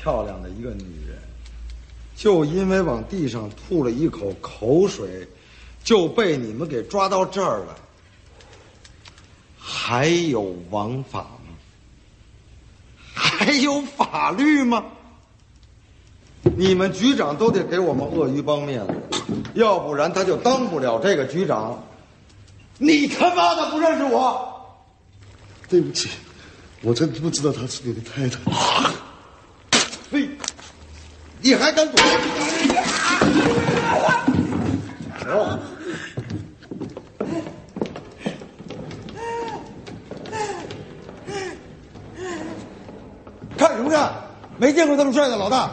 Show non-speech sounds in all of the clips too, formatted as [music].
漂亮的一个女人，就因为往地上吐了一口口水，就被你们给抓到这儿了。还有王法吗？还有法律吗？你们局长都得给我们鳄鱼帮面子，要不然他就当不了这个局长。你他妈的不认识我？对不起，我真不知道她是你的太太。你还敢躲？看什么看？没见过这么帅的老大。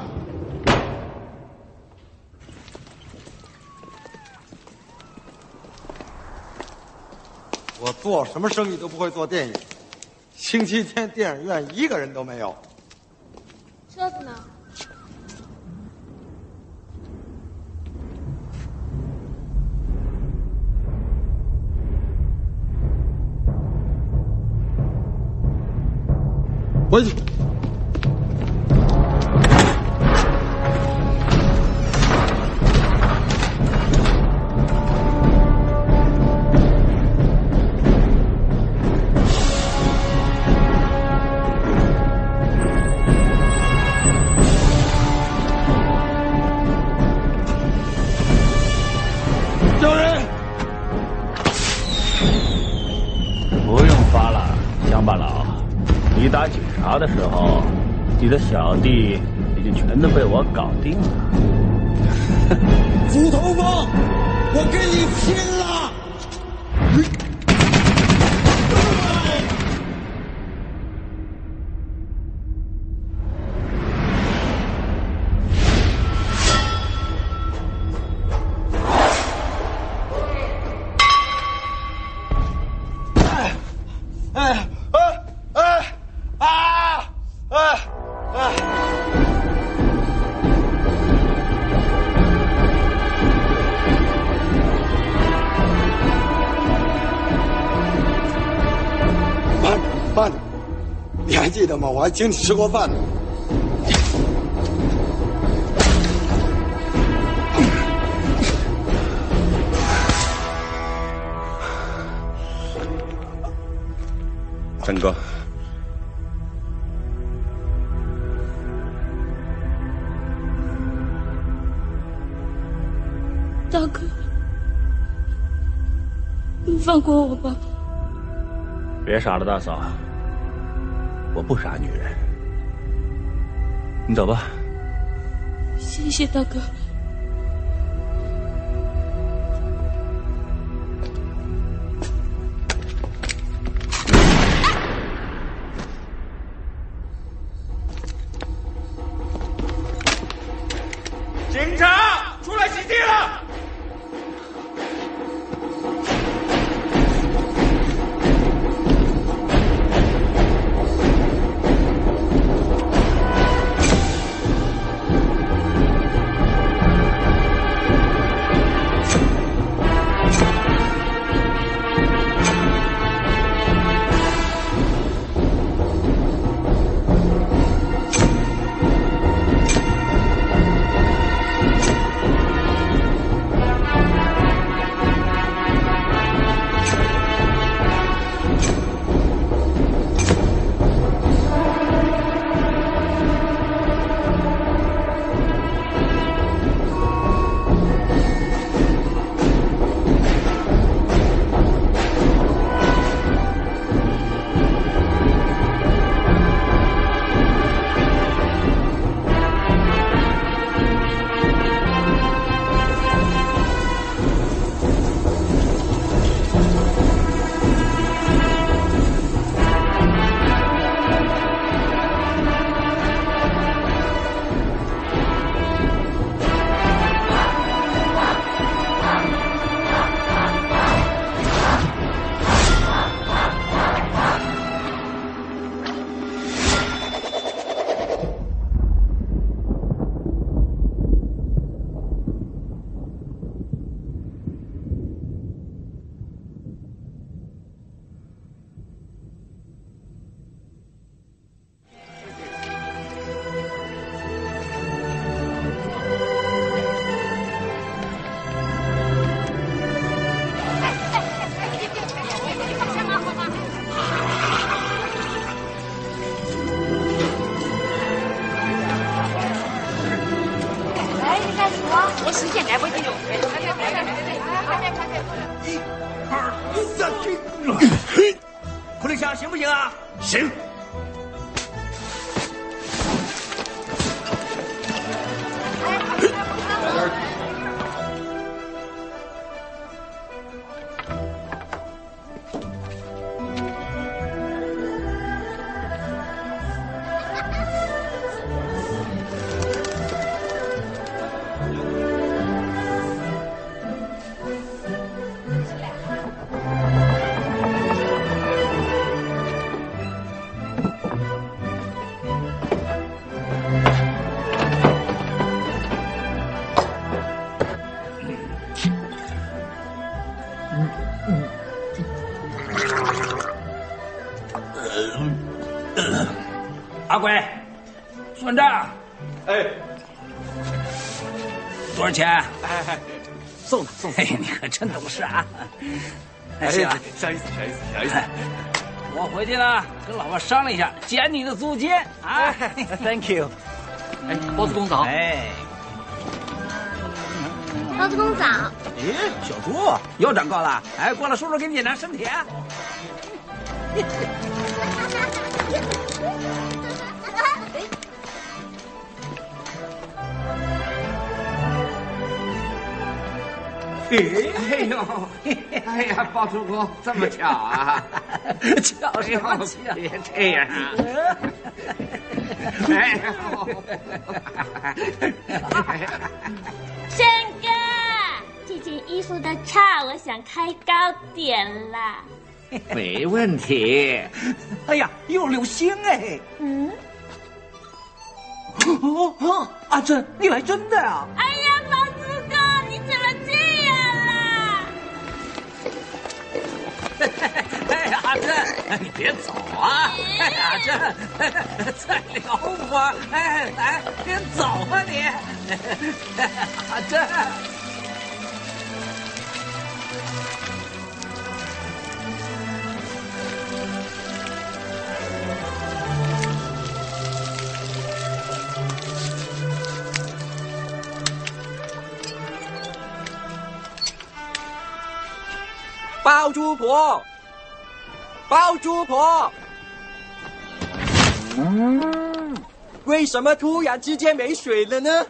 我做什么生意都不会做电影，星期天电影院一个人都没有。我的请你吃过饭呢。陈哥，大哥，你放过我吧。别傻了，大嫂，我不傻女人。你走吧。谢谢大哥。阿贵，算账。哎，多少钱？哎哎，送他送他。哎，[laughs] 你可真懂事啊！哎，行啊，小意思，小意思，小意思。我回去呢，跟老婆商量一下，减你的租金啊。Thank you。哎，包子公早。哎，包子公早。咦，小猪又长高了，哎，过来，叔叔给你检查身体哎呦，哎呀，包租公这么巧啊！巧什么巧？别这样啊！哎轩哥，这件衣服的叉我想开高点啦。没问题。哎呀，有流星哎！嗯，哦哦，阿珍，你来真的啊？哎呀，哎你别走啊！哎呀，阿珍，再聊会儿。哎，来，别走啊你！阿珍。包租婆，包租婆，为什么突然之间没水了呢？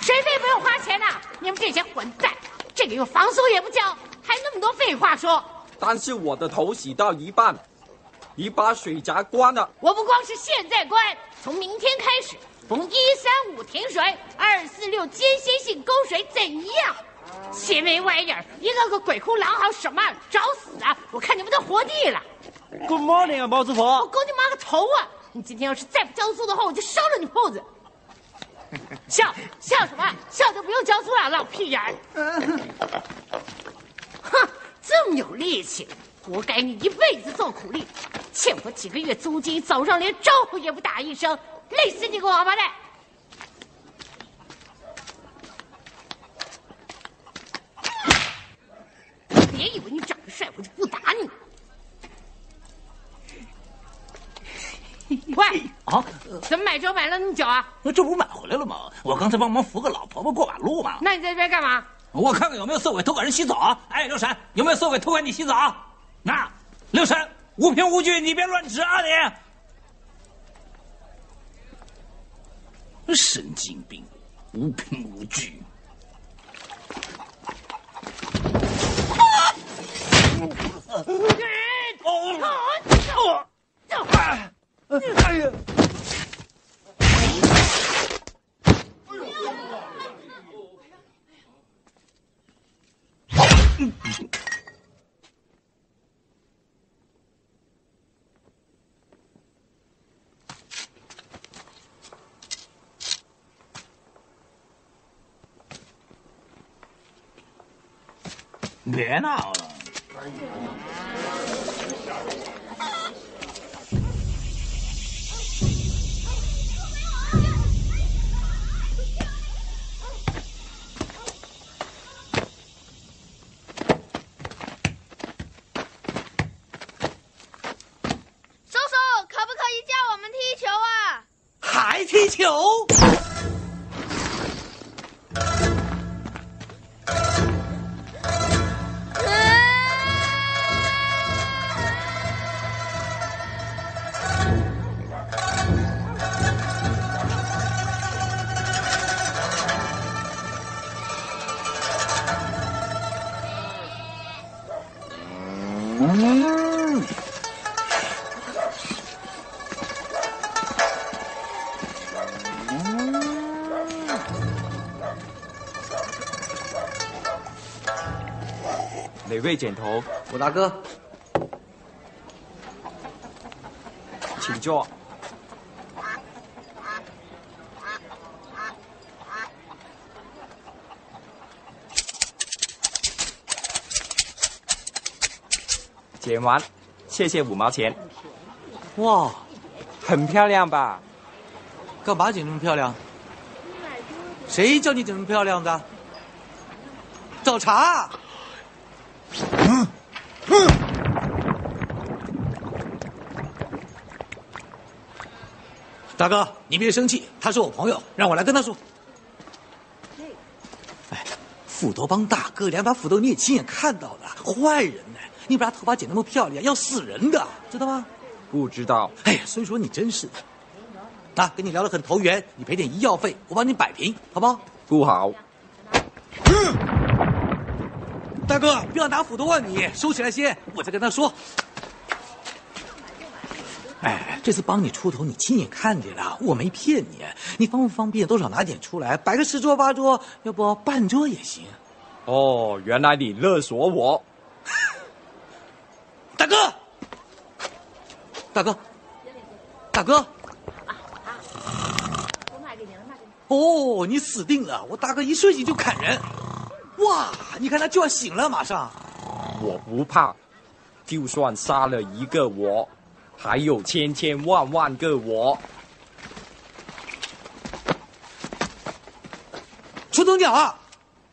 水费不用花钱呐，你你们这些混蛋，这个月房租也不交，还那么多废话说。但是我的头洗到一半，你把水闸关了。我不光是现在关，从明天开始，逢一三五停水，二四六间歇性供水，怎样？邪没玩意儿，一个个鬼哭狼嚎什么？找死啊！我看你们都活腻了。Good morning 啊，包师傅。我勾你妈个头啊！你今天要是再不交租的话，我就烧了你铺子。笑笑什么？笑就不用交租了，老屁眼！[laughs] 哼，这么有力气，活该你一辈子做苦力，欠我几个月租金，早上连招呼也不打一声，累死你个王八蛋！别以为你长得帅，我就不打你。[laughs] 喂，啊，怎么买粥买了那么久啊？那这不买回来了吗？我刚才帮忙扶个老婆婆过马路嘛。那你在这边干嘛？我看看有没有色鬼偷管人洗澡啊。哎，刘婶，有没有色鬼偷管你洗澡？那，六神，无凭无据，你别乱指啊你！神经病，无凭无据。哦，哎呀！别闹了。叔叔，可不可以教我们踢球啊？还踢球？哪位剪头？我大哥。请坐。剪完，谢谢五毛钱。哇，很漂亮吧？干嘛剪那么漂亮？谁叫你剪那么漂亮的？找茬！大哥，你别生气，他是我朋友，让我来跟他说。哎，斧头帮大哥，两把斧头你也亲眼看到了，坏人呢！你把他头发剪那么漂亮，要死人的，知道吗？不知道。哎呀，所以说你真是的。啊，跟你聊得很投缘，你赔点医药费，我帮你摆平，好不好？不好。嗯，大哥，不要拿斧头啊你，收起来先，我再跟他说。哎，这次帮你出头，你亲眼看见了，我没骗你。你方不方便，多少拿点出来，摆个十桌八桌，要不半桌也行。哦，原来你勒索我，[laughs] 大哥，大哥，大哥。哦，你死定了！我大哥一睡醒就砍人，哇！你看他就要醒了，马上。我不怕，就算杀了一个我，还有千千万万个我。出头鸟啊！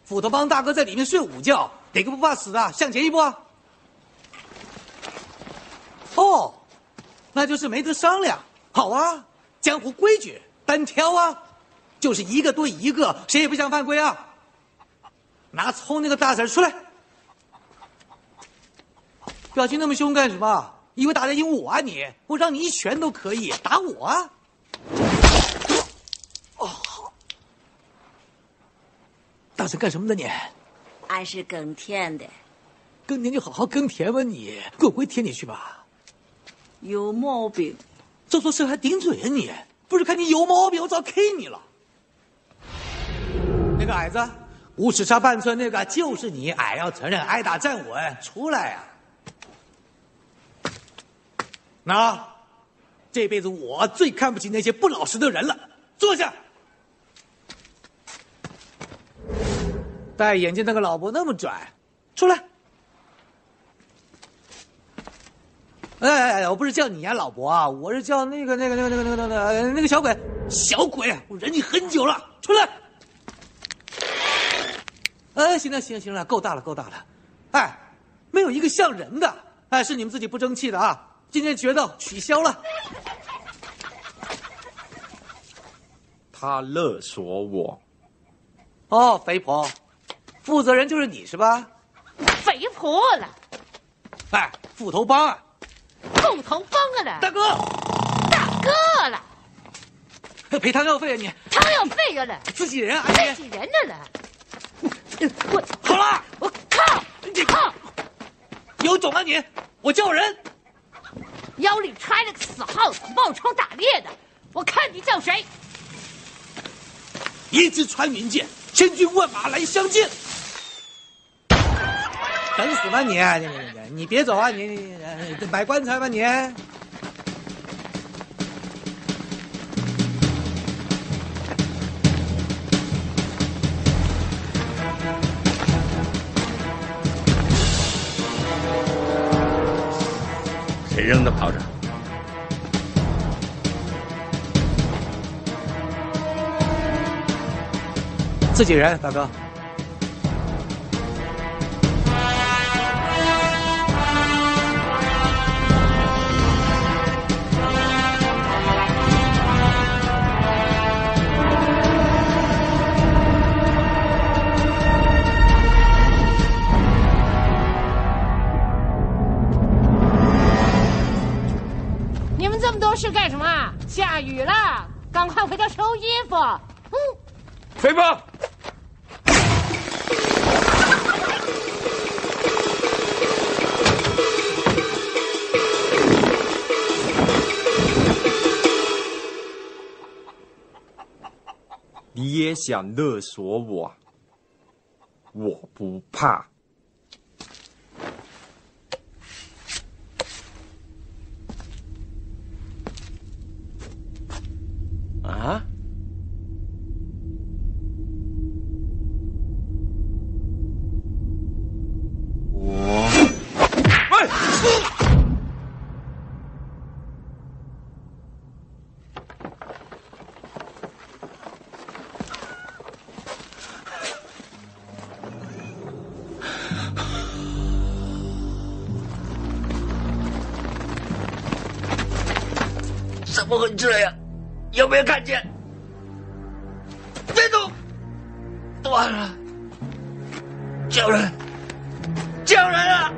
斧头帮大哥在里面睡午觉，哪个不怕死的？向前一步啊！哦，那就是没得商量。好啊，江湖规矩，单挑啊！就是一个对一个，谁也不想犯规啊！拿葱那个大婶出来，表情那么凶干什么？以为打得赢我啊你？我让你一拳都可以打我啊！哦，大大声干什么呢你？俺是耕田的，耕田就好好耕田吧你，滚回田里去吧。有毛病，做错事还顶嘴啊你？不是看你有毛病，我早 K 你了。那个矮子，五尺差半寸那个就是你，矮要承认，挨打站稳，出来呀、那，这辈子我最看不起那些不老实的人了。坐下。戴眼镜那个老伯那么拽，出来。哎哎哎，我不是叫你呀，老伯啊，我是叫那个那个那个那个那个那个那个小鬼，小鬼，我忍你很久了，出来。哎，行了行了行了，够大了够大了，哎，没有一个像人的，哎，是你们自己不争气的啊！今天决斗取消了。他勒索我，哦，肥婆，负责人就是你是吧？肥婆了，哎，斧头帮啊，凤头帮啊了，大哥，大哥了，赔汤药费啊你！汤药费啊了，自己人啊自己人的了。我好了，我靠，你靠，有种啊你！我叫人，腰里揣着个死耗子，冒充打猎的，我看你叫谁？一支穿云箭，千军万马来相见。等死吧你！你你你你别走啊！你你你买棺材吧你！扔的炮仗？自己人，大哥。你们这么多事干什么？下雨了，赶快回家收衣服。嗯，肥婆，你也想勒索我？我不怕。啊？我，喂！怎么会这样？有没有看见？别动！断了！叫人！叫人啊！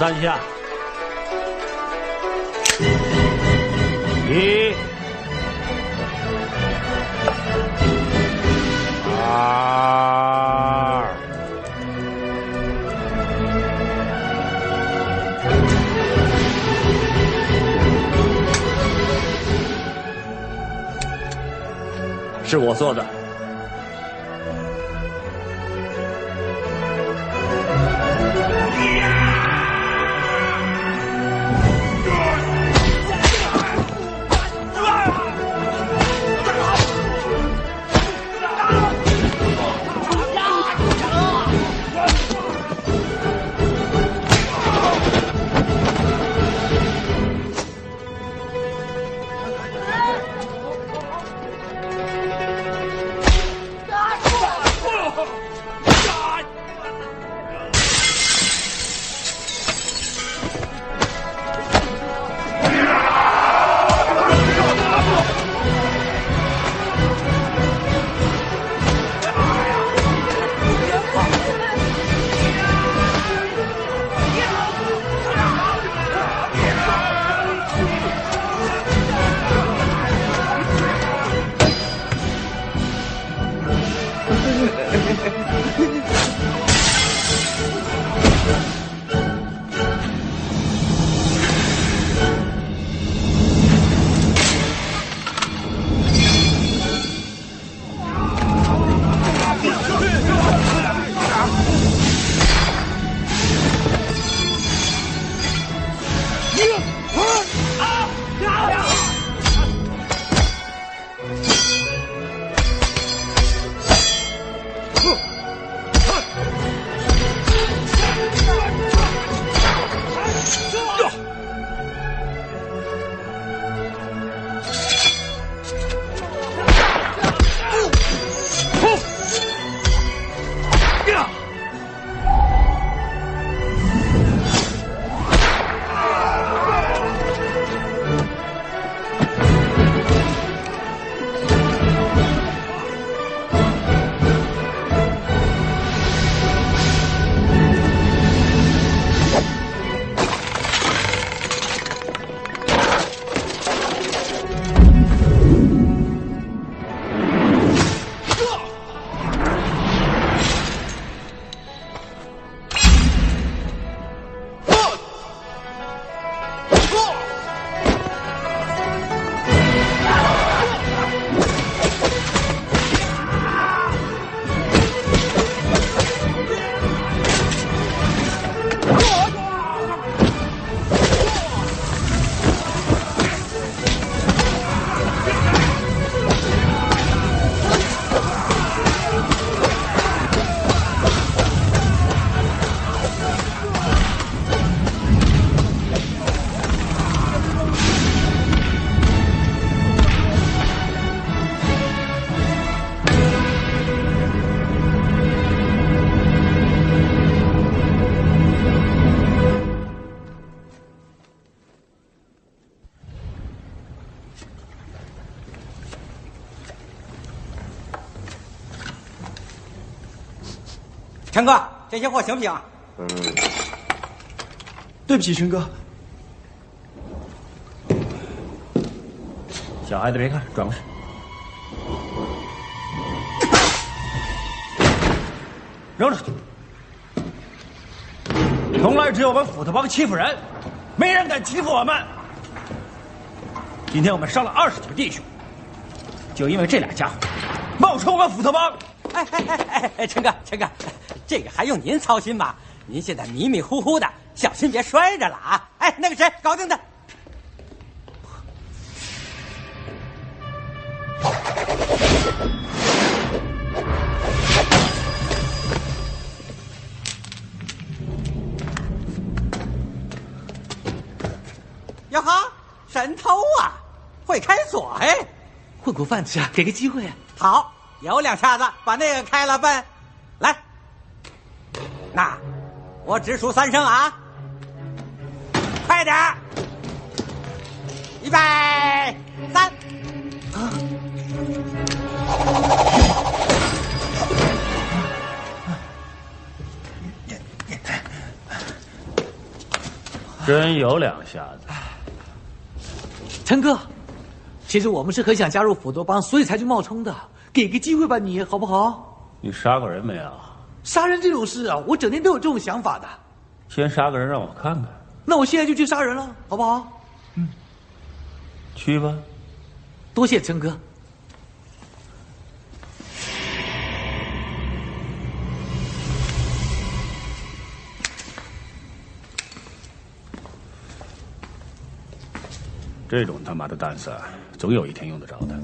三下，这些货行不行？嗯，对不起，陈哥。小孩子别看，转过去。扔出去！从来只有我们斧头帮欺负人，没人敢欺负我们。今天我们伤了二十几个弟兄，就因为这俩家伙冒充我们斧头帮。哎哎哎哎哎，陈哥，陈哥，这个还用您操心吗？您现在迷迷糊糊的，小心别摔着了啊！哎，那个谁，搞定他。哟呵，神偷啊，会开锁哎！混口饭吃啊，给个机会啊！好，有两下子把那个开了奔，来，那我只数三声啊。快点儿预备三。啊真有两下子。陈哥其实我们是很想加入斧头帮所以才去冒充的。给个机会吧你好不好？你杀过人没有杀人这种事啊，我整天都有这种想法的。先杀个人让我看看。那我现在就去杀人了，好不好？嗯，去吧。多谢陈哥。这种他妈的蛋散，总有一天用得着的。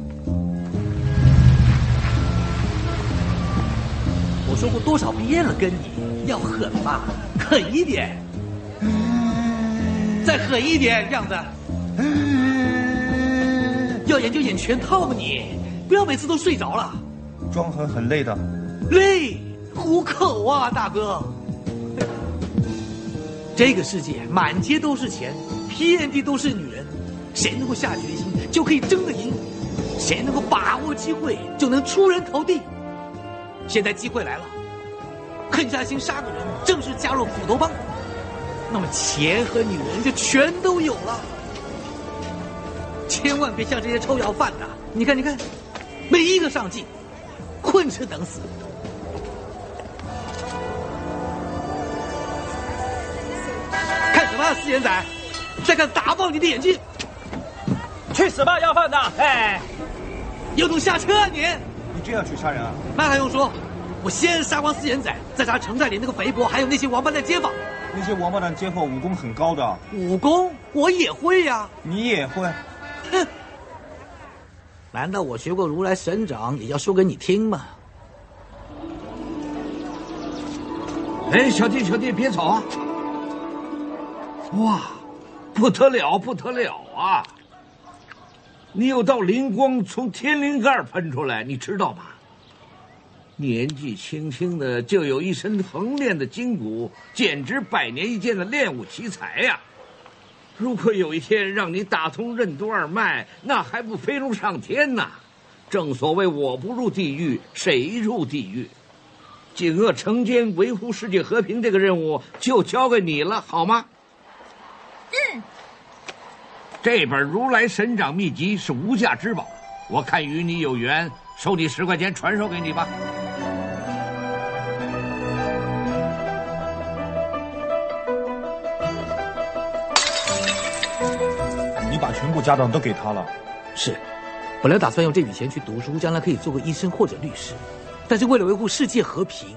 我说过多少遍了，跟你要狠嘛，狠一点，再狠一点，这样子。要演就演全套吧，你不要每次都睡着了。装狠很累的。累，糊口啊，大哥。这个世界满街都是钱，遍地都是女人。谁能够下决心，就可以争得赢；谁能够把握机会，就能出人头地。现在机会来了，狠下心杀个人，正式加入斧头帮，那么钱和女人就全都有了。千万别像这些臭要饭的，你看，你看，没一个上进，混吃等死。看什么，啊四眼仔？再看打爆你的眼睛！去死吧，要饭的！哎，有种下车啊你！你这样去杀人啊？那还用说？我先杀光四眼仔，再杀城寨里那个肥婆，还有那些王八蛋街坊。那些王八蛋街坊武功很高的。武功我也会呀。你也会？哼！难道我学过如来神掌，也要说给你听吗？哎，小弟，小弟，别走啊！哇，不得了，不得了啊！你有道灵光从天灵盖喷出来，你知道吗？年纪轻轻的就有一身横练的筋骨，简直百年一见的练武奇才呀！如果有一天让你打通任督二脉，那还不飞龙上天呐？正所谓我不入地狱，谁入地狱？锦恶惩奸、维护世界和平这个任务就交给你了，好吗？嗯。这本如来神掌秘籍是无价之宝，我看与你有缘，收你十块钱传授给你吧。你把全部家当都给他了？是，本来打算用这笔钱去读书，将来可以做个医生或者律师，但是为了维护世界和平。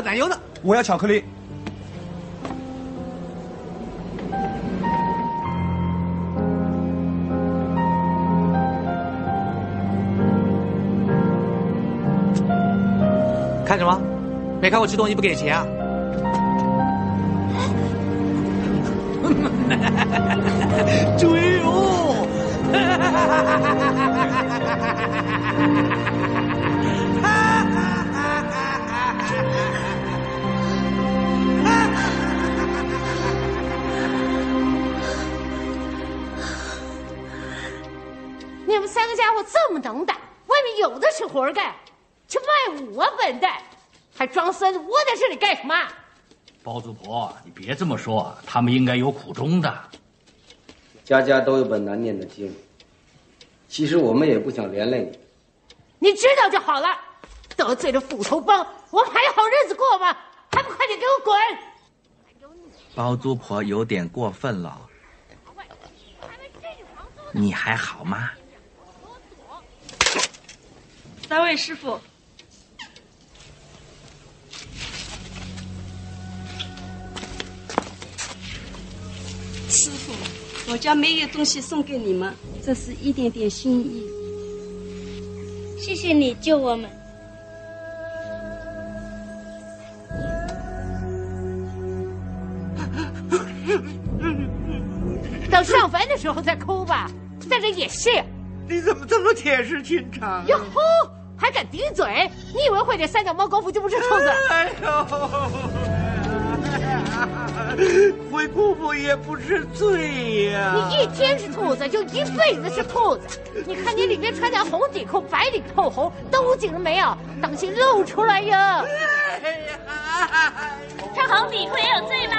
要奶油的，我要巧克力。看什么？没看我吃东西不给钱啊？[laughs] [laughs] 追哦！[laughs] 你有的是活干，去卖武啊，笨蛋！还装孙子窝在这里干什么？包租婆，你别这么说，他们应该有苦衷的。家家都有本难念的经。其实我们也不想连累你。你知道就好了。得罪了斧头帮，我们还有好日子过吗？还不快点给我滚！包租婆有点过分了。你还好吗？三位师傅，师傅，我家没有东西送给你们，这是一点点心意。谢谢你救我们。等上坟的时候再哭吧，在这演戏。你怎么这么铁石心肠？哟吼，还敢顶嘴？你以为会这三脚猫功夫就不是兔子？哎呦，会功夫也不是罪呀！你一天是兔子，就一辈子是兔子。你看你里面穿条红底裤，白里透红，兜紧了没有？当心露出来呀！穿红底裤也有罪吗？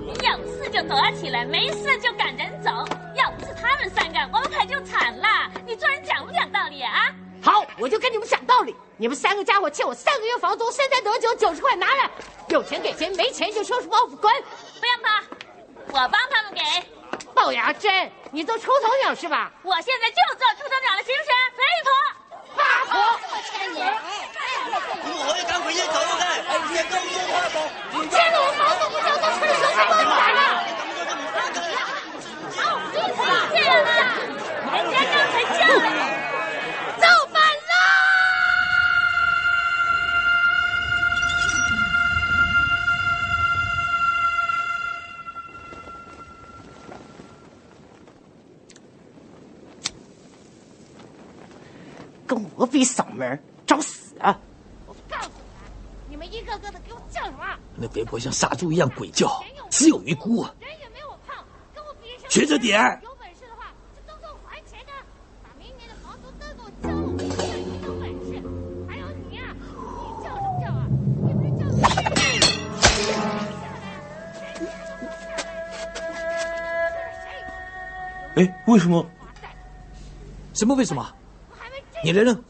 你有事就躲起来，没事就赶人走。要不是他们三个，我们可就惨了。你做人讲不讲道理啊？好，我就跟你们讲道理。你们三个家伙欠我三个月房租，现在得九九十块拿来，有钱给钱，没钱就收拾包袱滚。不要怕，我帮他们给。龅牙珍，你做出头鸟是吧？我现在就做出头鸟了，行不行？肥婆，八婆，千年。我可以赶回去走嘅，你高中花博。欠了我房租不交，都出来收拾包袱来了。好，这样啊，人家刚才叫了你，跟我比嗓门，找死啊！我告诉你们，你们一个个的给我叫什么？那肥婆像杀猪一样鬼叫，死有余辜啊！人也没我胖，跟我比什么？学着点儿。有本事的话，就都给我还钱的，把明年的房租都给我交了。我看你有本事。还有你呀、你叫什么叫啊？你不是叫什么？哎，为什么？什么为什么？你扔扔，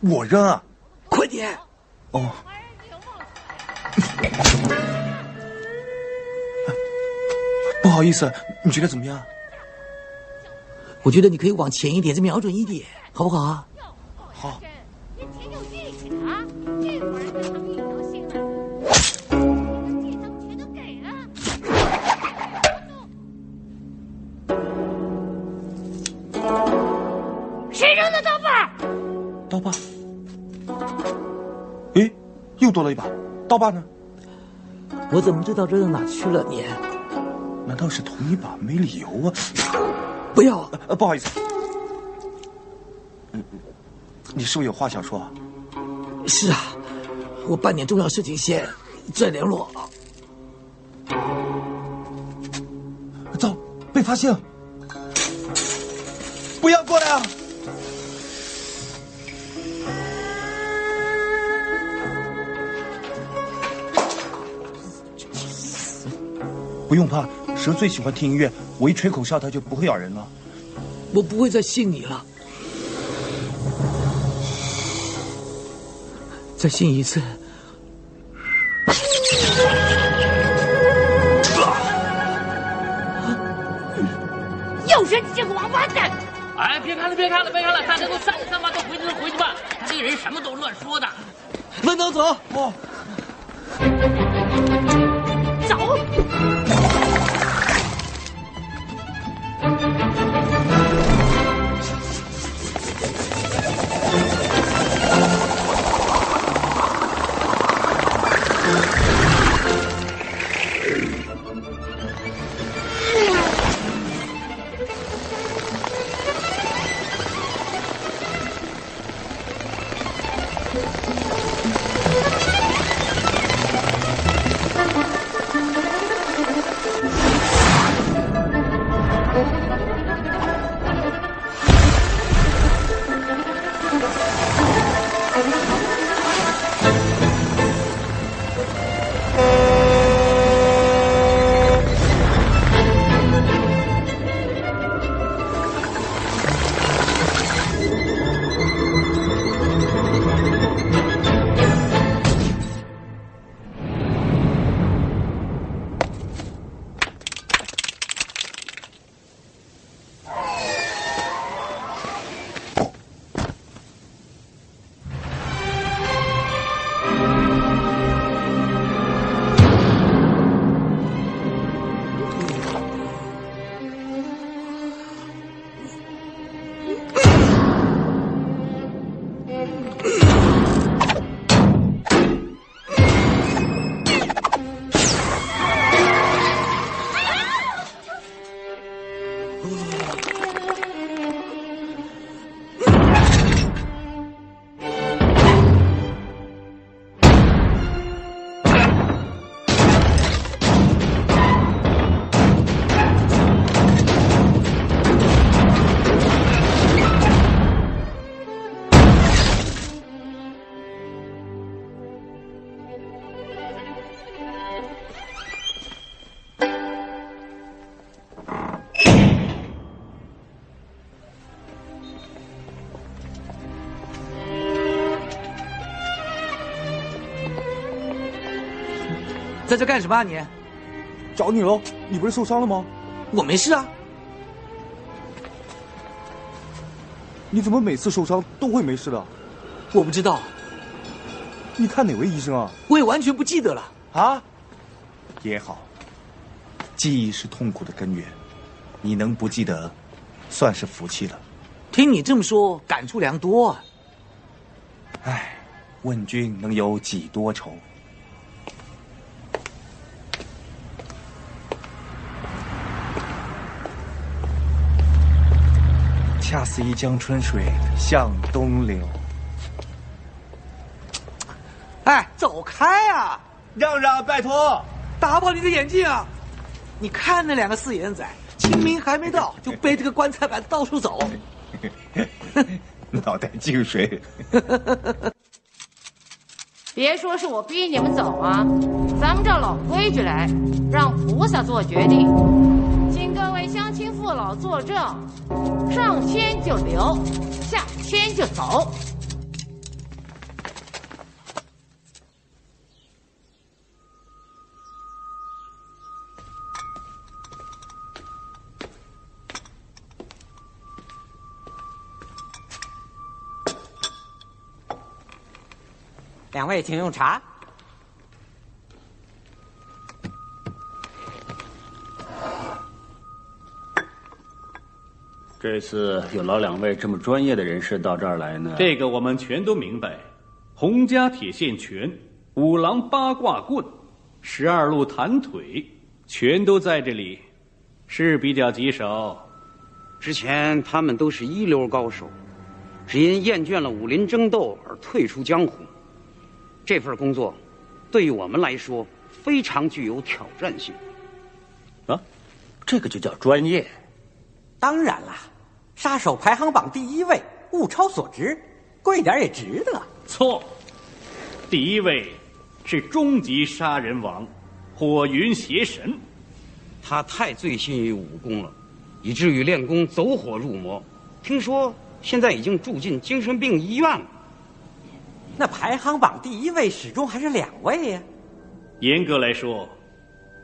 我扔啊！快点！哦。[laughs] 不好意思，你觉得怎么样？我觉得你可以往前一点，再瞄准一点，好不好啊？好。刀把？刀把。诶，又多了一把，刀把呢？我怎么知道扔到哪去了？你？难道是同一把？没理由啊！不要，呃，不好意思。嗯，你是不是有话想说啊？是啊，我办点重要事情先，再联络。糟，被发现了！不要过来啊！不用怕，蛇最喜欢听音乐，我一吹口哨，它就不会咬人了。我不会再信你了，再信一次。又是你这个王八蛋！哎，别看了，别看了，别看了，大家都散了散吧，都回去回去吧。这个人什么都乱说的。分头走。哦。走。[laughs] 在这干什么啊你？找你喽！你不是受伤了吗？我没事啊。你怎么每次受伤都会没事的？我不知道。你看哪位医生啊？我也完全不记得了。啊？也好。记忆是痛苦的根源，你能不记得，算是福气了。听你这么说，感触良多啊。唉，问君能有几多愁？恰似一江春水向东流。哎，走开啊！让让，拜托！打爆你的眼镜啊！你看那两个四眼仔，清明还没到，[laughs] 就背着个棺材板到处走。[laughs] 脑袋进水。[laughs] 别说是我逼你们走啊，咱们照老规矩来，让菩萨做决定。请各位乡亲父老作证，上签就留，下签就走。两位请用茶。这次有劳两位这么专业的人士到这儿来呢，这个我们全都明白。洪家铁线拳、五郎八卦棍、十二路弹腿，全都在这里，是比较棘手。之前他们都是一流高手，只因厌倦了武林争斗而退出江湖。这份工作，对于我们来说非常具有挑战性。啊，这个就叫专业。当然啦，杀手排行榜第一位，物超所值，贵点也值得。错，第一位是终极杀人王，火云邪神。他太醉心于武功了，以至于练功走火入魔。听说现在已经住进精神病医院了。那排行榜第一位始终还是两位呀。严格来说，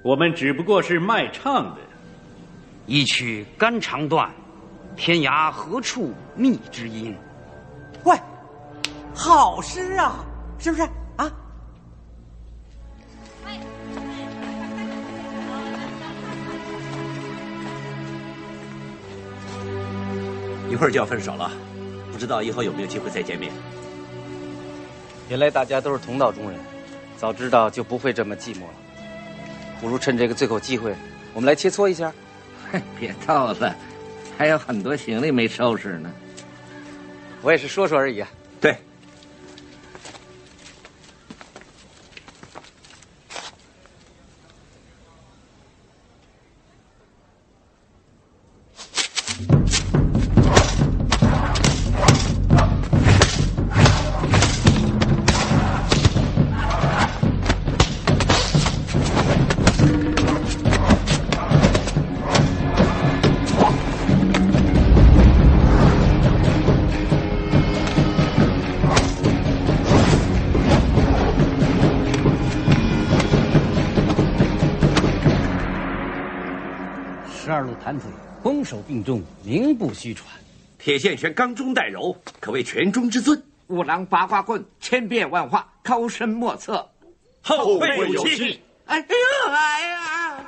我们只不过是卖唱的。一曲肝肠断，天涯何处觅知音？喂，好诗啊，是不是啊？一会儿就要分手了，不知道以后有没有机会再见面。原来大家都是同道中人，早知道就不会这么寂寞了。不如趁这个最后机会，我们来切磋一下。[laughs] 别逗了，还有很多行李没收拾呢。我也是说说而已啊。对。虚传。铁线拳刚中带柔，可谓拳中之尊。五郎八卦棍，千变万化，高深莫测。后会有期。哎呦，哎呀！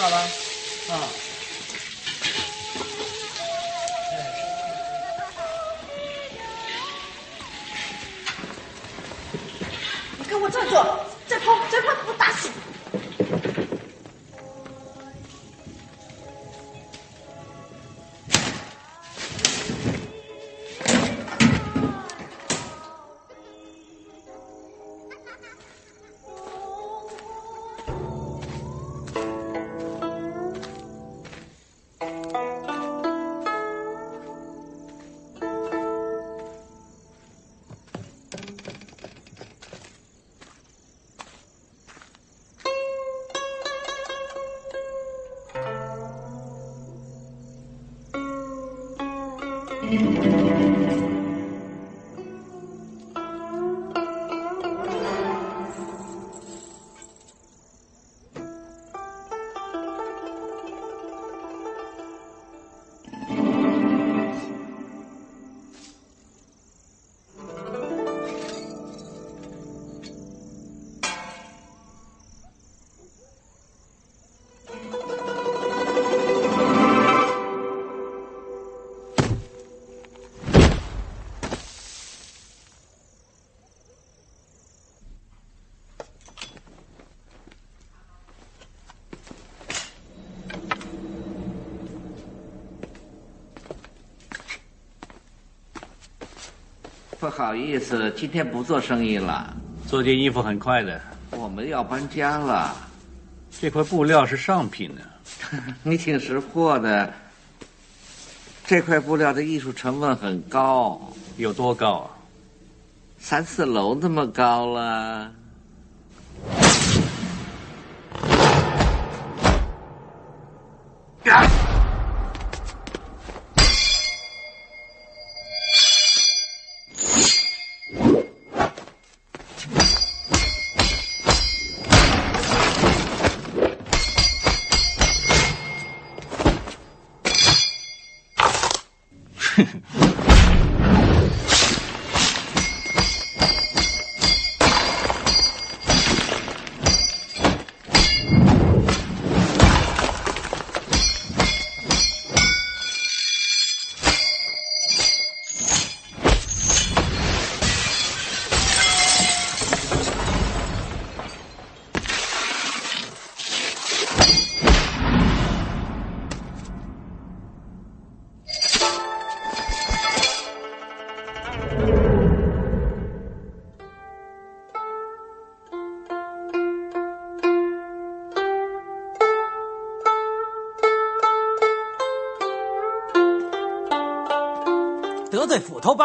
道吧？啊。你给我站住！再碰，再碰，我打死你！不好意思，今天不做生意了。做件衣服很快的。我们要搬家了。这块布料是上品呢。[laughs] 你挺识货的。这块布料的艺术成分很高。有多高啊？三四楼那么高了。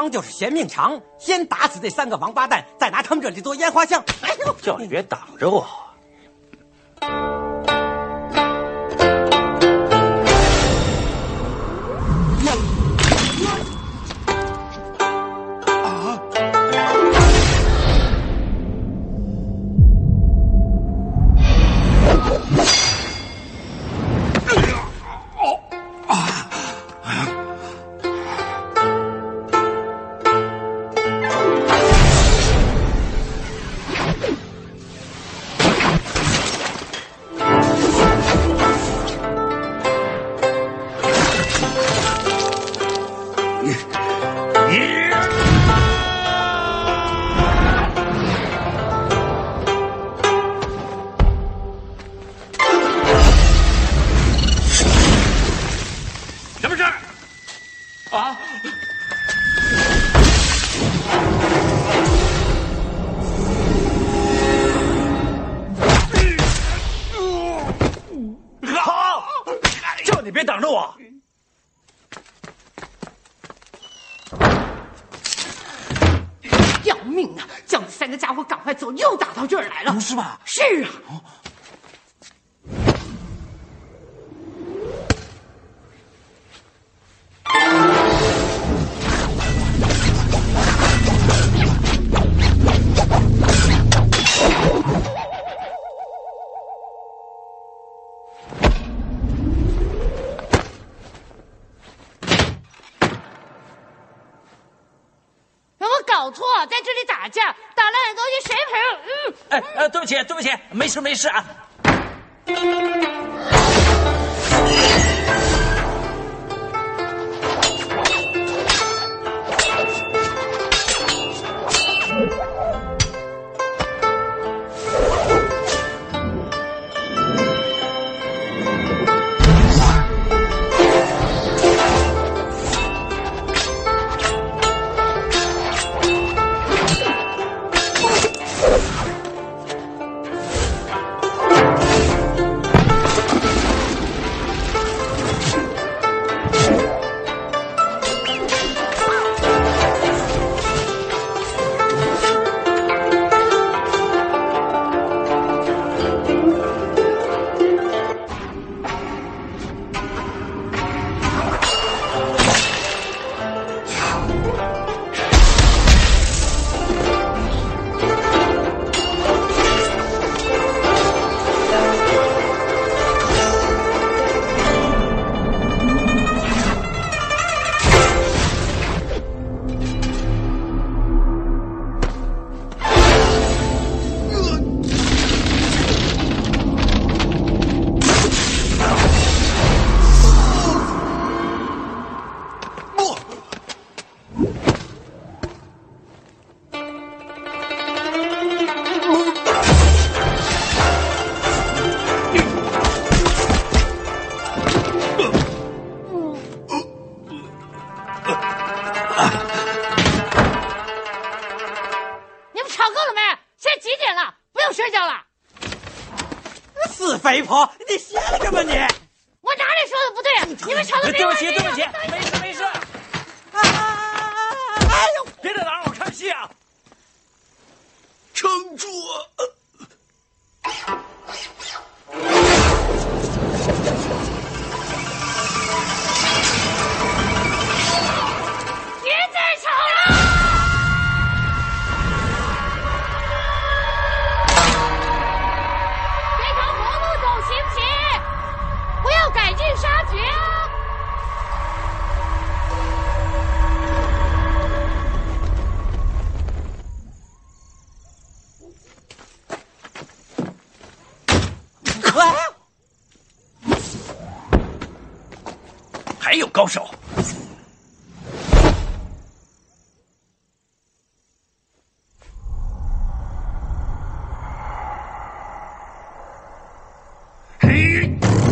就是嫌命长，先打死这三个王八蛋，再拿他们这里做烟花巷。哎呦，叫你别挡着我！对不起，对不起，没事没事啊。Hey!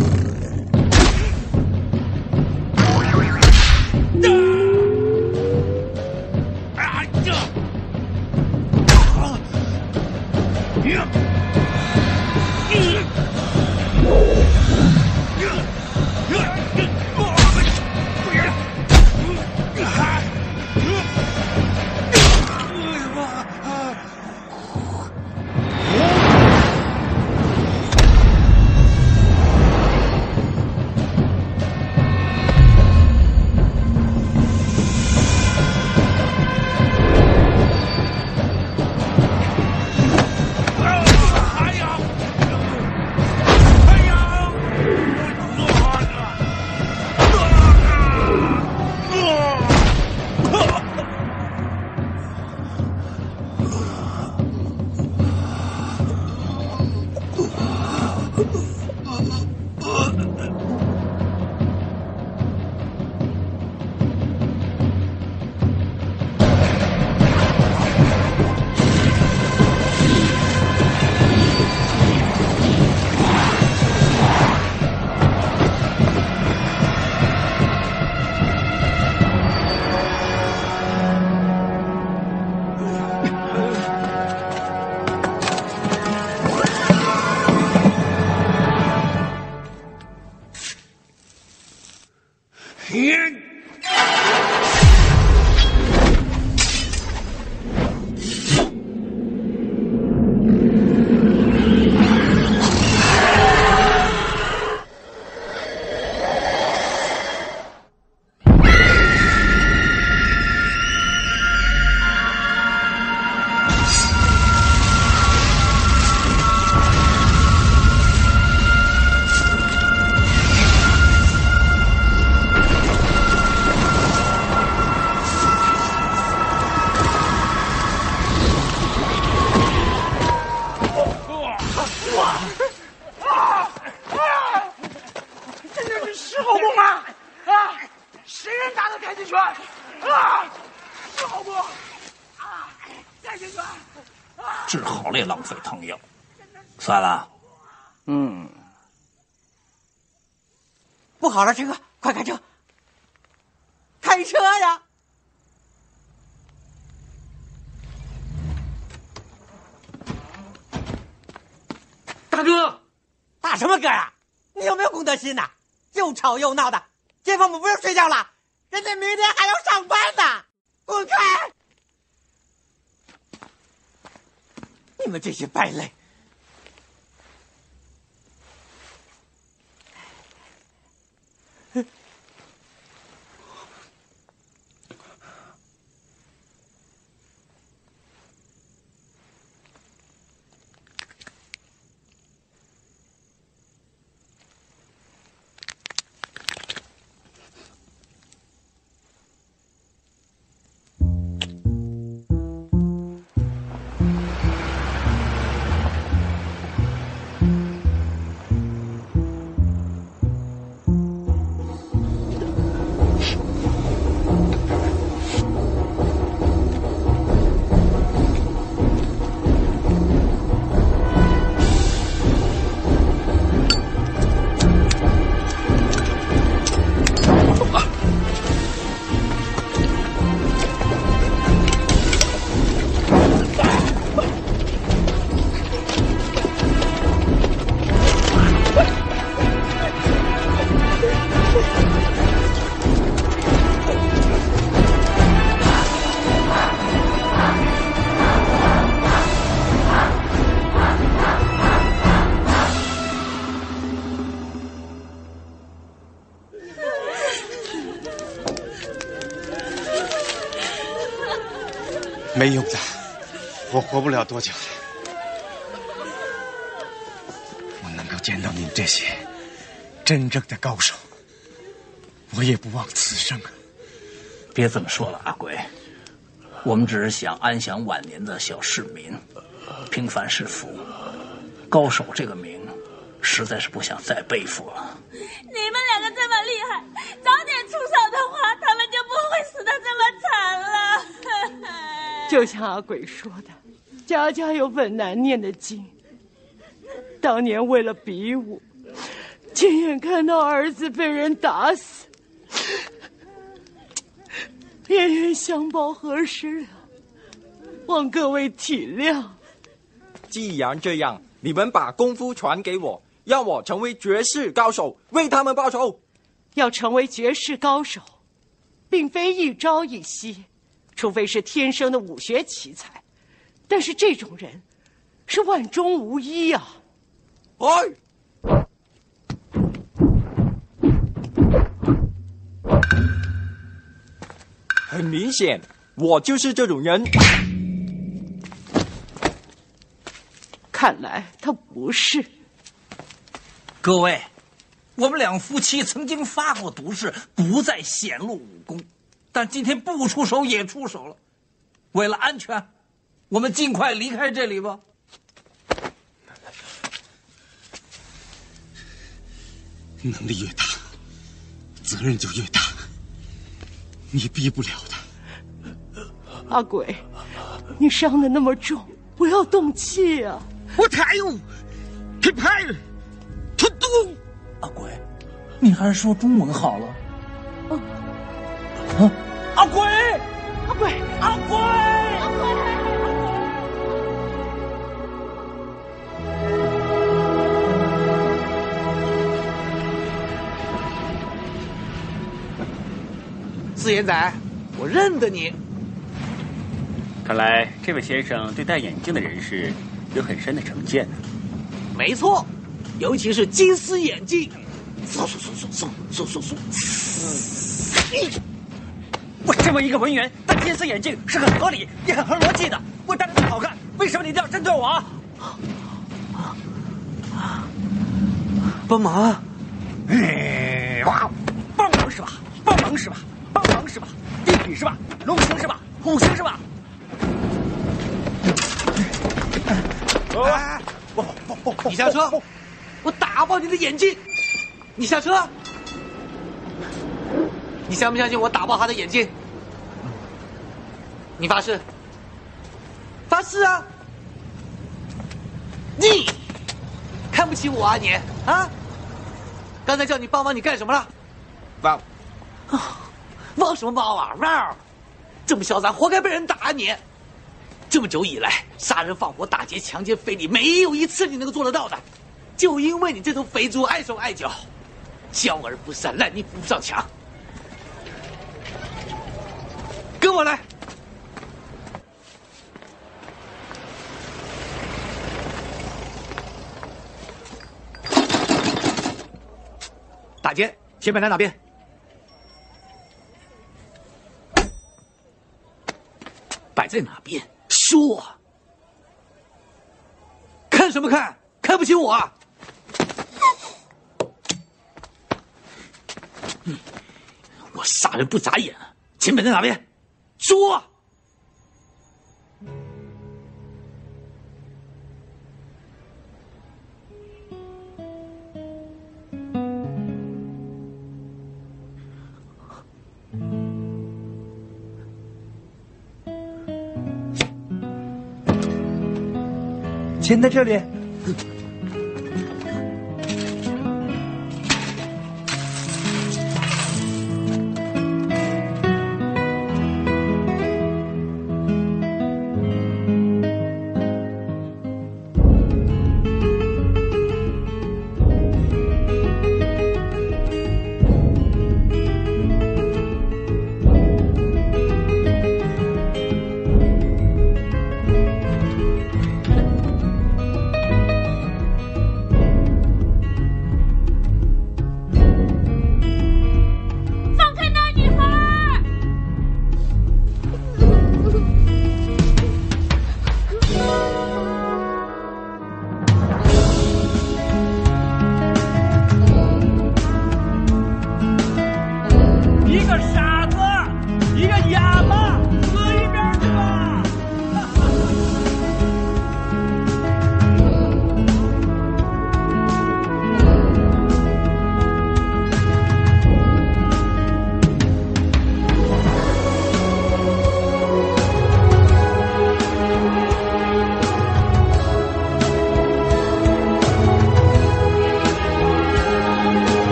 败类！没用的，我活不了多久了。我能够见到你们这些真正的高手，我也不枉此生啊！别这么说了，阿鬼，我们只是想安享晚年的小市民，平凡是福，高手这个名，实在是不想再背负了。你们两个这么厉害，早点出手的话，他们就不会死的这么惨了。就像阿鬼说的，家家有本难念的经。当年为了比武，亲眼看到儿子被人打死，冤冤相报何时了？望各位体谅。既然这样，你们把功夫传给我，让我成为绝世高手，为他们报仇。要成为绝世高手，并非一朝一夕。除非是天生的武学奇才，但是这种人是万中无一呀！哎，很明显，我就是这种人。看来他不是。各位，我们两夫妻曾经发过毒誓，不再显露武功。但今天不出手也出手了，为了安全，我们尽快离开这里吧。能力越大，责任就越大。你逼不了他。阿鬼，你伤的那么重，不要动气啊！我太有，太怕了，他动。阿鬼，你还是说中文好了。啊！阿鬼，阿鬼，阿鬼，阿鬼！四眼仔，我认得你。看来这位先生对戴眼镜的人士有很深的成见。没错，尤其是金丝眼镜。嗖嗖嗖嗖嗖嗖嗖嗖！我身为一个文员戴金丝眼镜是很合理也很合逻辑的。我戴的最好看，为什么你一定要针对我？帮忙！哎，帮忙是吧？帮忙是吧？帮忙是吧？地痞是吧？龙星是吧？虎星是吧？哎，你下车！我打爆你的眼睛！你下车！你相不相信我打爆他的眼睛？你发誓？发誓啊！你看不起我啊你啊！刚才叫你帮忙，你干什么了？汪，汪什么汪啊？汪！这么嚣张，活该被人打啊你！这么久以来，杀人放火、打劫、强奸、非礼，没有一次你能够做得到的。就因为你这头肥猪碍手碍脚，骄而不善，烂泥扶不上墙。跟我来。打劫，钱摆在哪边？摆在哪边？说。看什么看？看不起我啊？我杀人不眨眼啊，钱摆在哪边？说。钱在这里。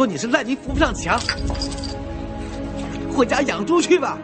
说你是烂泥扶不上墙，回家养猪去吧。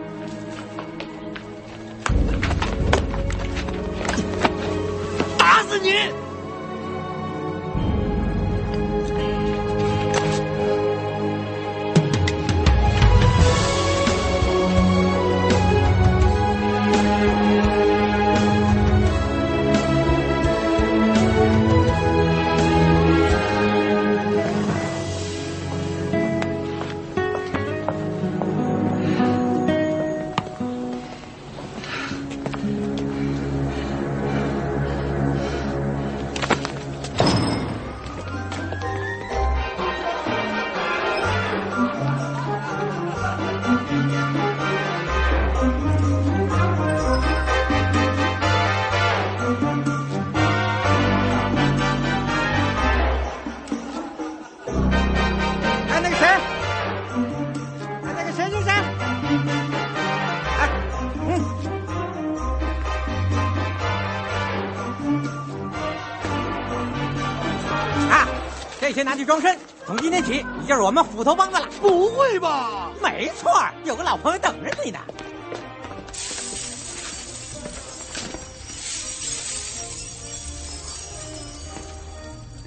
我们斧头帮的了。不会吧？没错，有个老朋友等着你呢。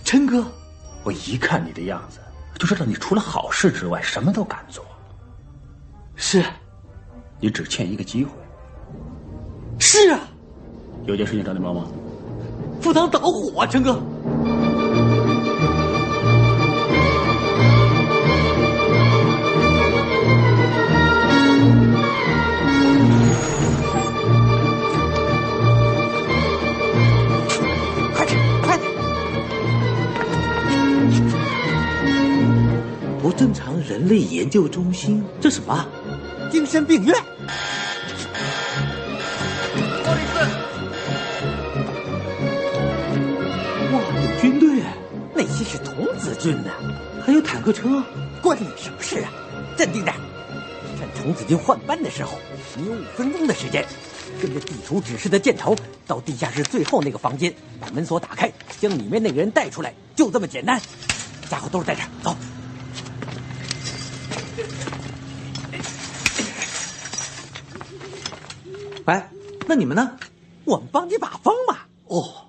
琛哥，我一看你的样子，就知道你除了好事之外什么都敢做。是，你只欠一个机会。是啊，有件事情找你帮忙。赴汤蹈火啊，琛哥。人类研究中心，这什么？精神病院。哇，有军队，那些是童子军呢，还有坦克车，关你什么事啊？镇定点，趁童子军换班的时候，你有五分钟的时间，跟着地图指示的箭头到地下室最后那个房间，把门锁打开，将里面那个人带出来，就这么简单。家伙都是在这儿，走。哎，那你们呢？我们帮你把风吧。哦。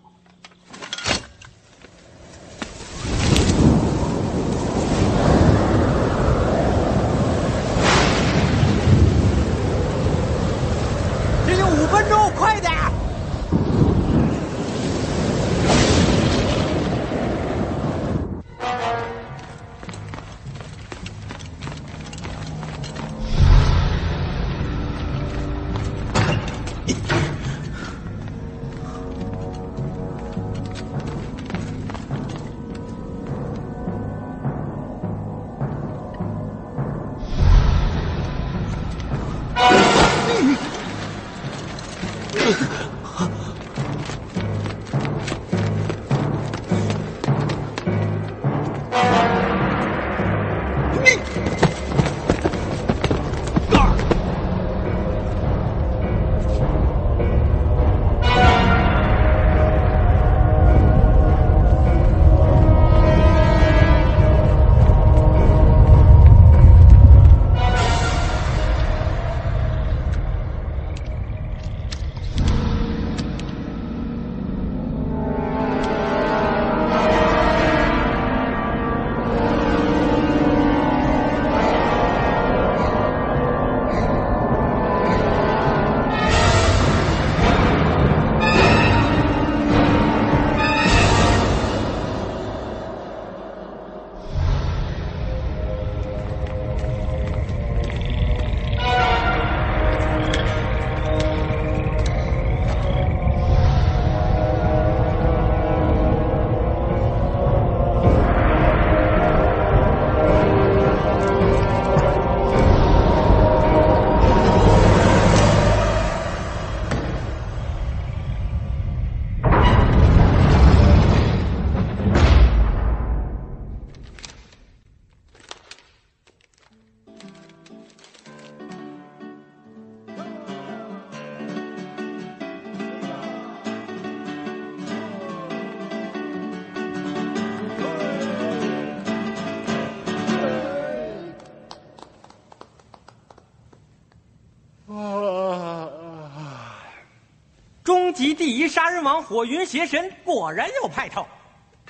终极第一杀人王火云邪神果然有派头。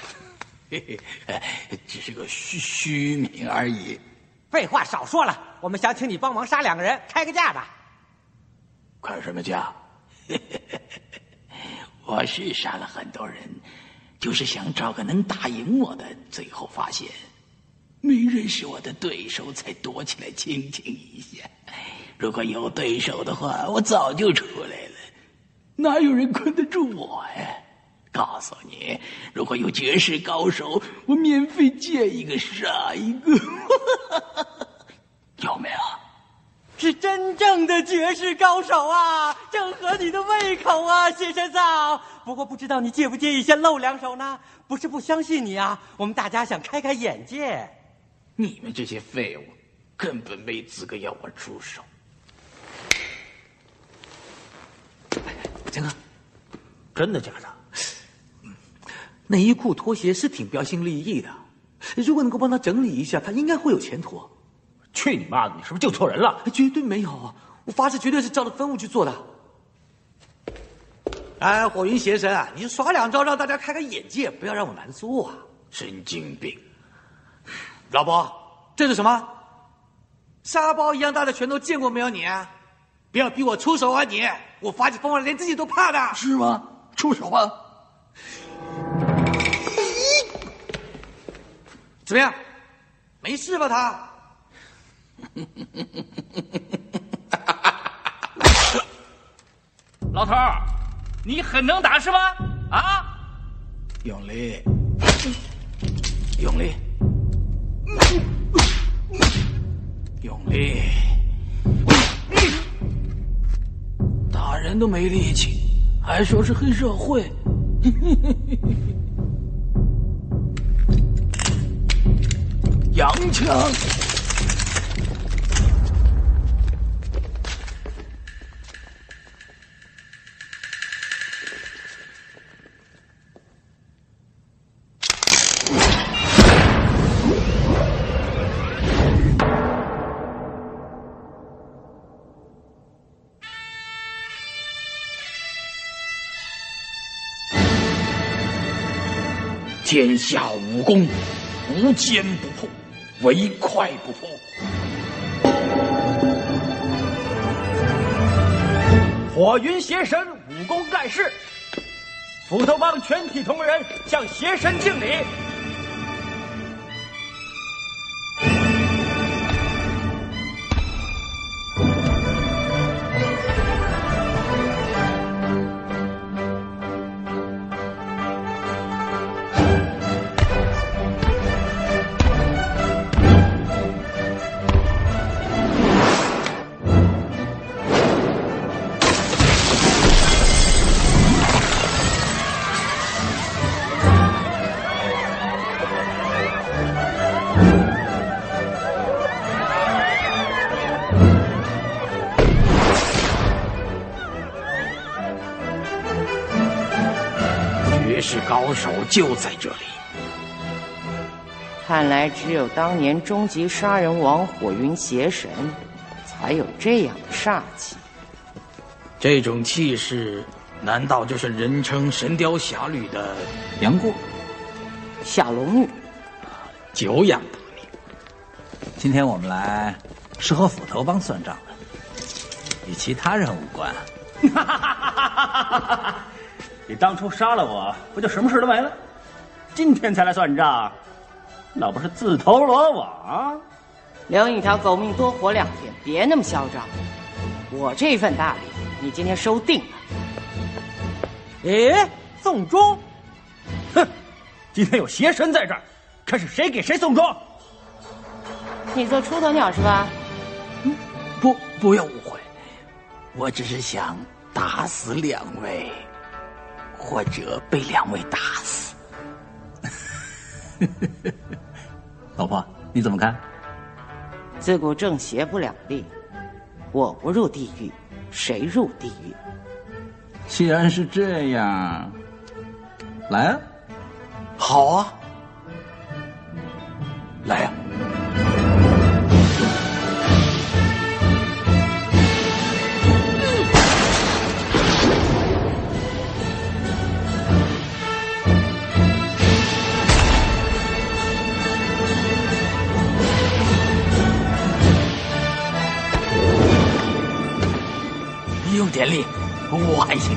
[laughs] 嘿嘿，只是个虚虚名而已。废话少说了，我们想请你帮忙杀两个人，开个价吧。开什么价？[laughs] 我是杀了很多人，就是想找个能打赢我的。最后发现，没人是我的对手，才躲起来清静一下。如果有对手的话，我早就出来了。哪有人困得住我呀？告诉你，如果有绝世高手，我免费见一个杀一个。[laughs] 有没有？是真正的绝世高手啊，正合你的胃口啊，谢神嫂。不过不知道你介不介意先露两手呢？不是不相信你啊，我们大家想开开眼界。你们这些废物，根本没资格要我出手。江哥，真的假的？内衣裤、拖鞋是挺标新立异的，如果能够帮他整理一下，他应该会有前途。去你妈的！你是不是救错人了？绝对没有啊！我发誓，绝对是照着分务去做的。哎，火云邪神啊，你耍两招让大家开开眼界，不要让我难做啊！神经病！老婆，这是什么？沙包一样大的拳头见过没有你？不要逼我出手啊你！我发起疯来连自己都怕的。是吗？出手吧！怎么样？没事吧他？[laughs] 老头儿，你很能打是吗？啊！用力，用力！用力，打人都没力气，还说是黑社会。洋枪。天下武功，无坚不破，唯快不破。火云邪神武功盖世，斧头帮全体同仁向邪神敬礼。就在这里。看来只有当年终极杀人王火云邪神，才有这样的煞气。这种气势，难道就是人称《神雕侠侣》的杨过、小龙女？久仰大名。今天我们来是和斧头帮算账的，与其他人无关。[laughs] 你当初杀了我，不就什么事都没了？今天才来算账，那不是自投罗网？留一条狗命多活两天，别那么嚣张。我这份大礼，你今天收定了。哎，送终？哼，今天有邪神在这儿，看是谁给谁送终。你做出头鸟是吧？不，不要误会，我只是想打死两位，或者被两位打死。[laughs] 老婆，你怎么看？自古正邪不两立，我不入地狱，谁入地狱？既然是这样，来啊！好啊，来呀、你用点力，我还行。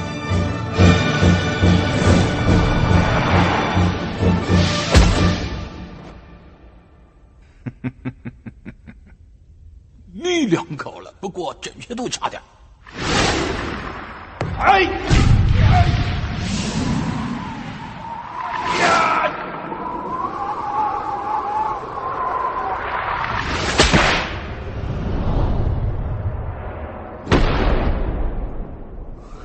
[laughs] 你两口了，不过准确度差点。哎！是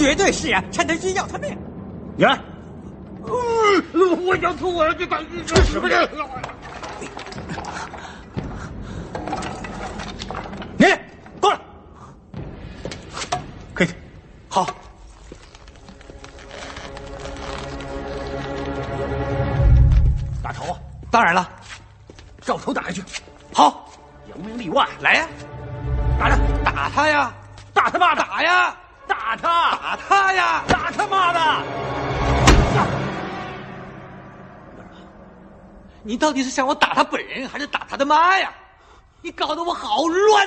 绝对是啊！趁他晕要他命。你来，我要吐，我要去打吃什么去？想我打他本人，还是打他的妈呀？你搞得我好乱！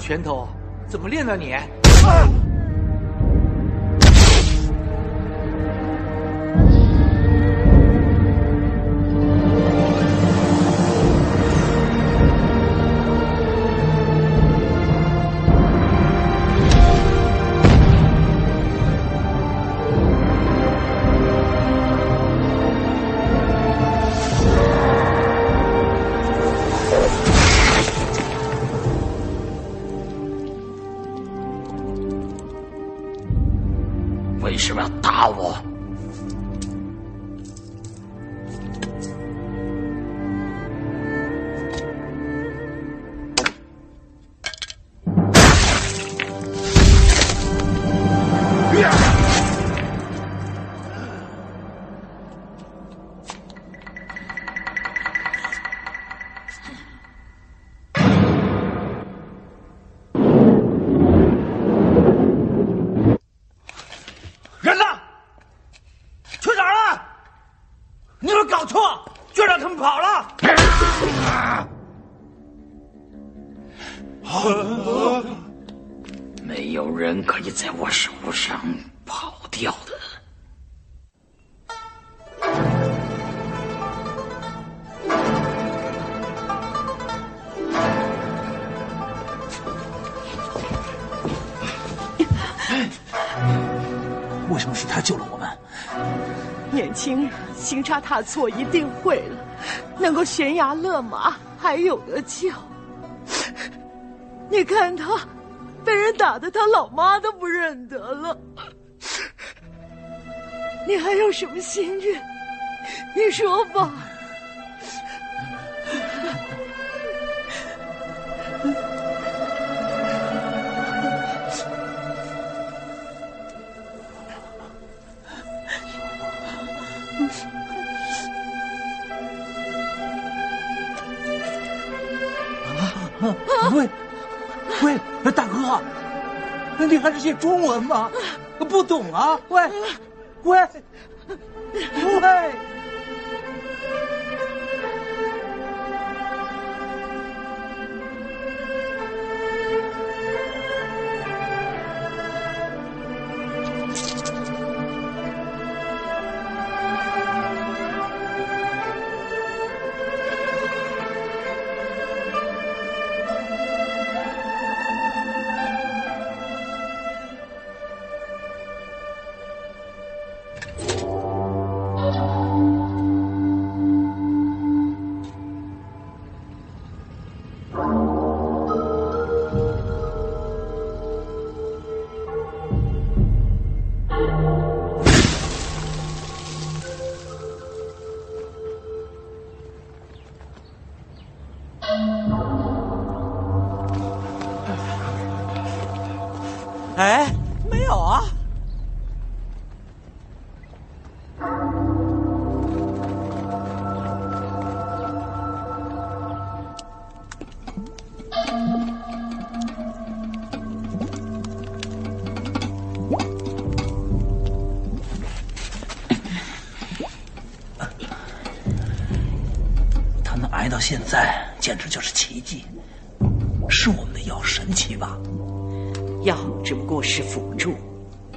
拳头，怎么练的你？行差踏错一定会了，能够悬崖勒马还有得救。你看他，被人打的他老妈都不认得了。你还有什么心愿？你说吧。你还是写中文吗？不懂啊？喂，喂，喂。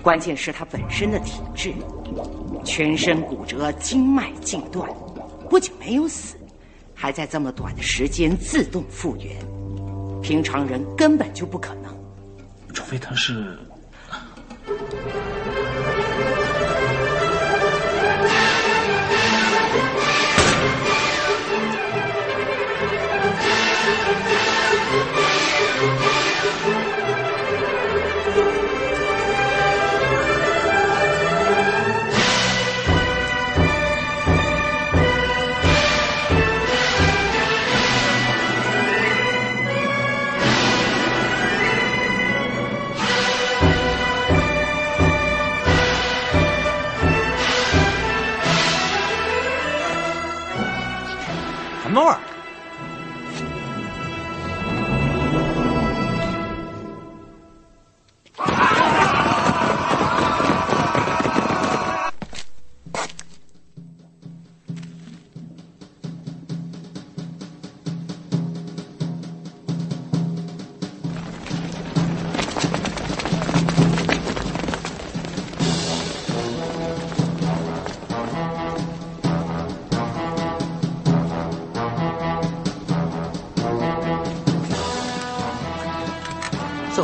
关键是他本身的体质，全身骨折，经脉尽断，不仅没有死，还在这么短的时间自动复原，平常人根本就不可能。除非他是……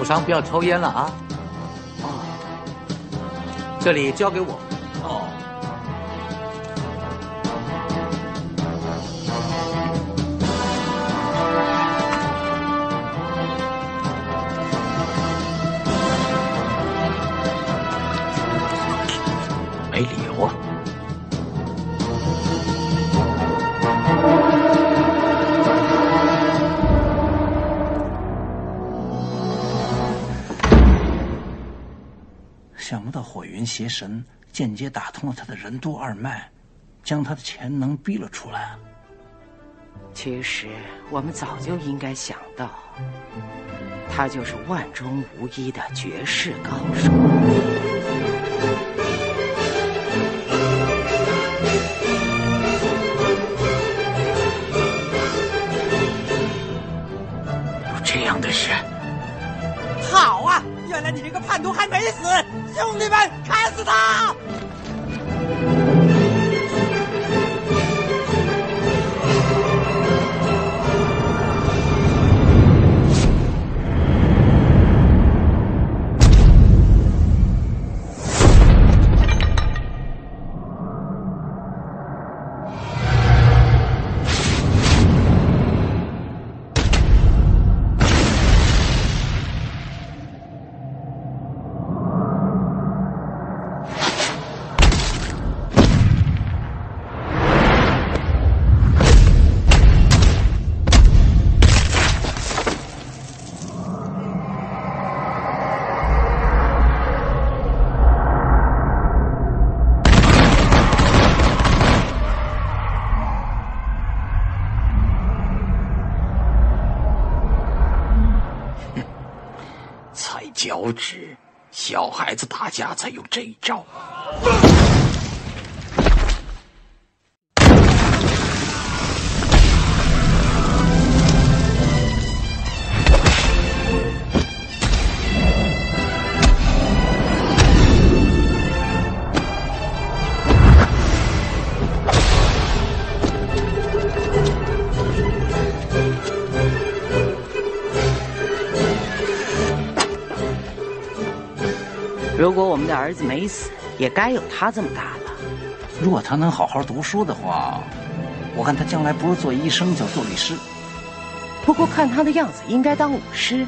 伤不要抽烟了啊！啊，这里交给我。神间接打通了他的任督二脉，将他的潜能逼了出来。其实我们早就应该想到，他就是万中无一的绝世高手。有这样的事？好啊！原来你这个叛徒还没死，兄弟们，脚趾，小孩子打架才用这一招。没死，也该有他这么大了。如果他能好好读书的话，我看他将来不是做医生，就做律师。不过看他的样子，应该当武师。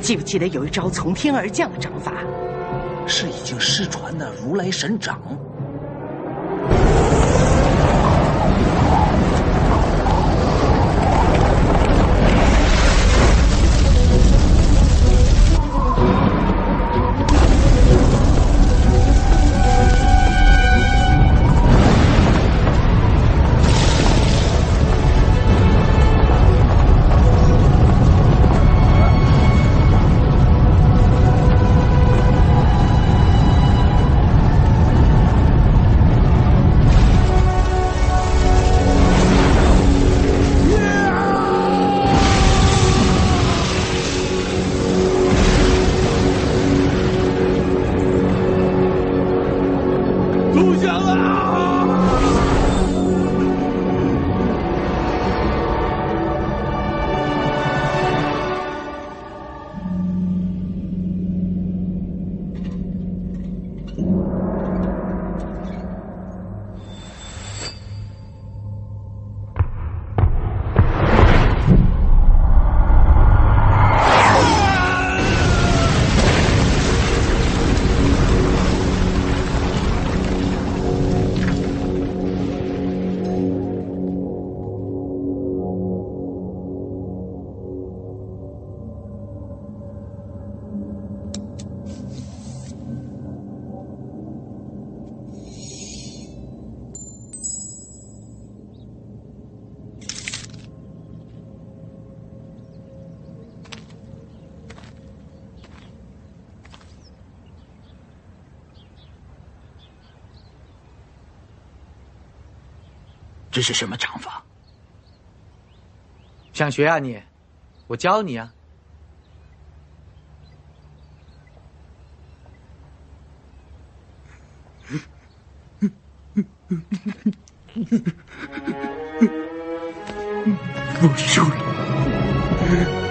记不记得有一招从天而降的掌法？是已经失传的如来神掌。这是什么掌法？想学啊你？我教你啊。我输了。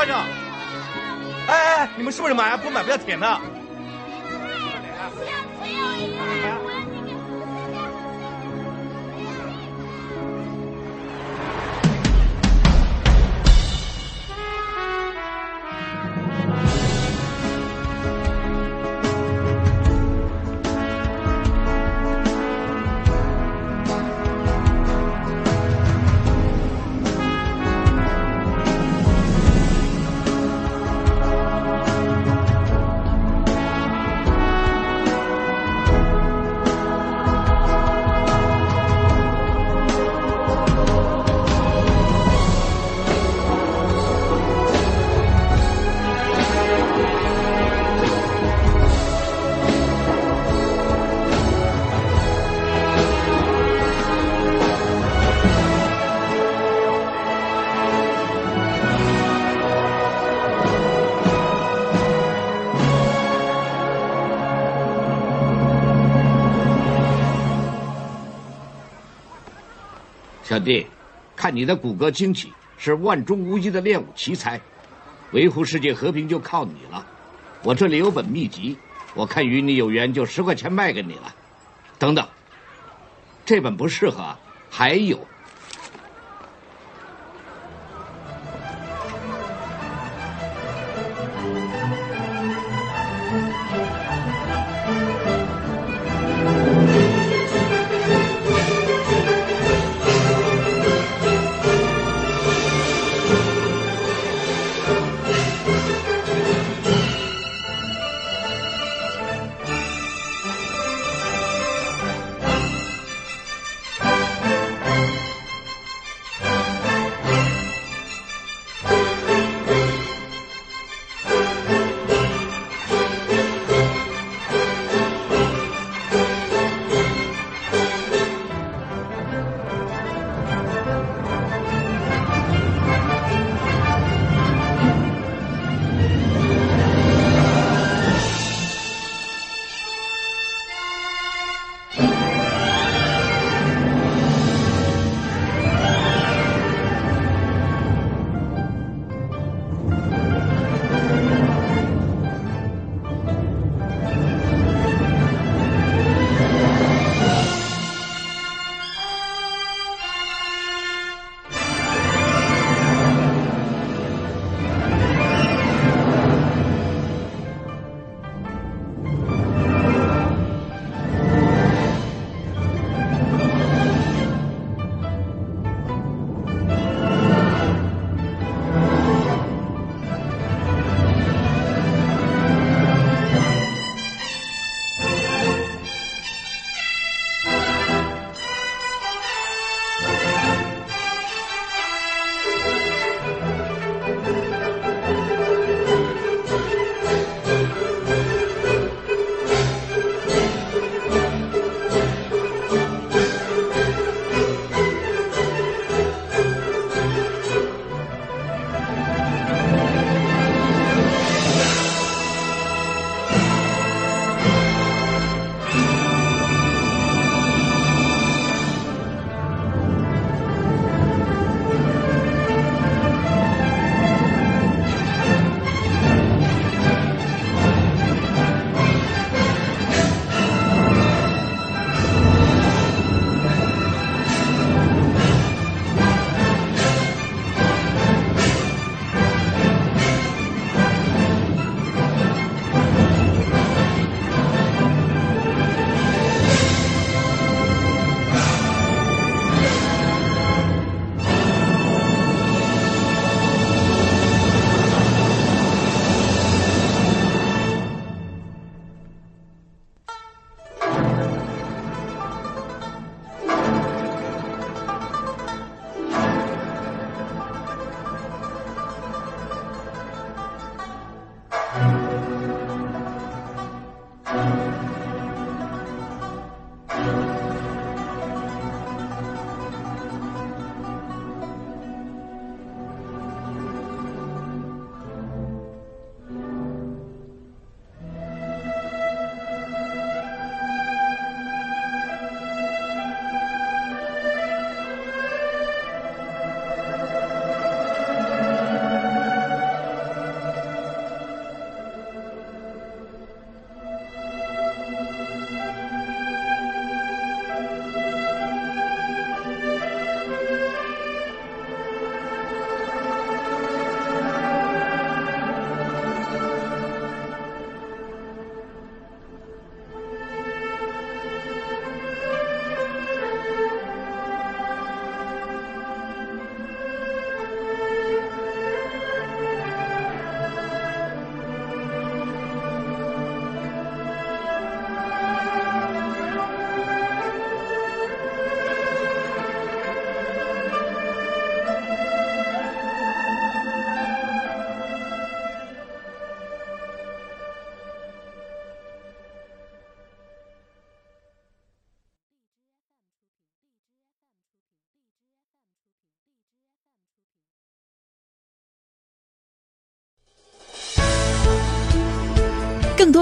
班长。哎哎，你们是不是买？不买不要舔的。小弟，看你的骨骼惊奇，是万中无一的练武奇才，维护世界和平就靠你了。我这里有本秘籍，我看与你有缘，就十块钱卖给你了。等等，这本不适合，还有。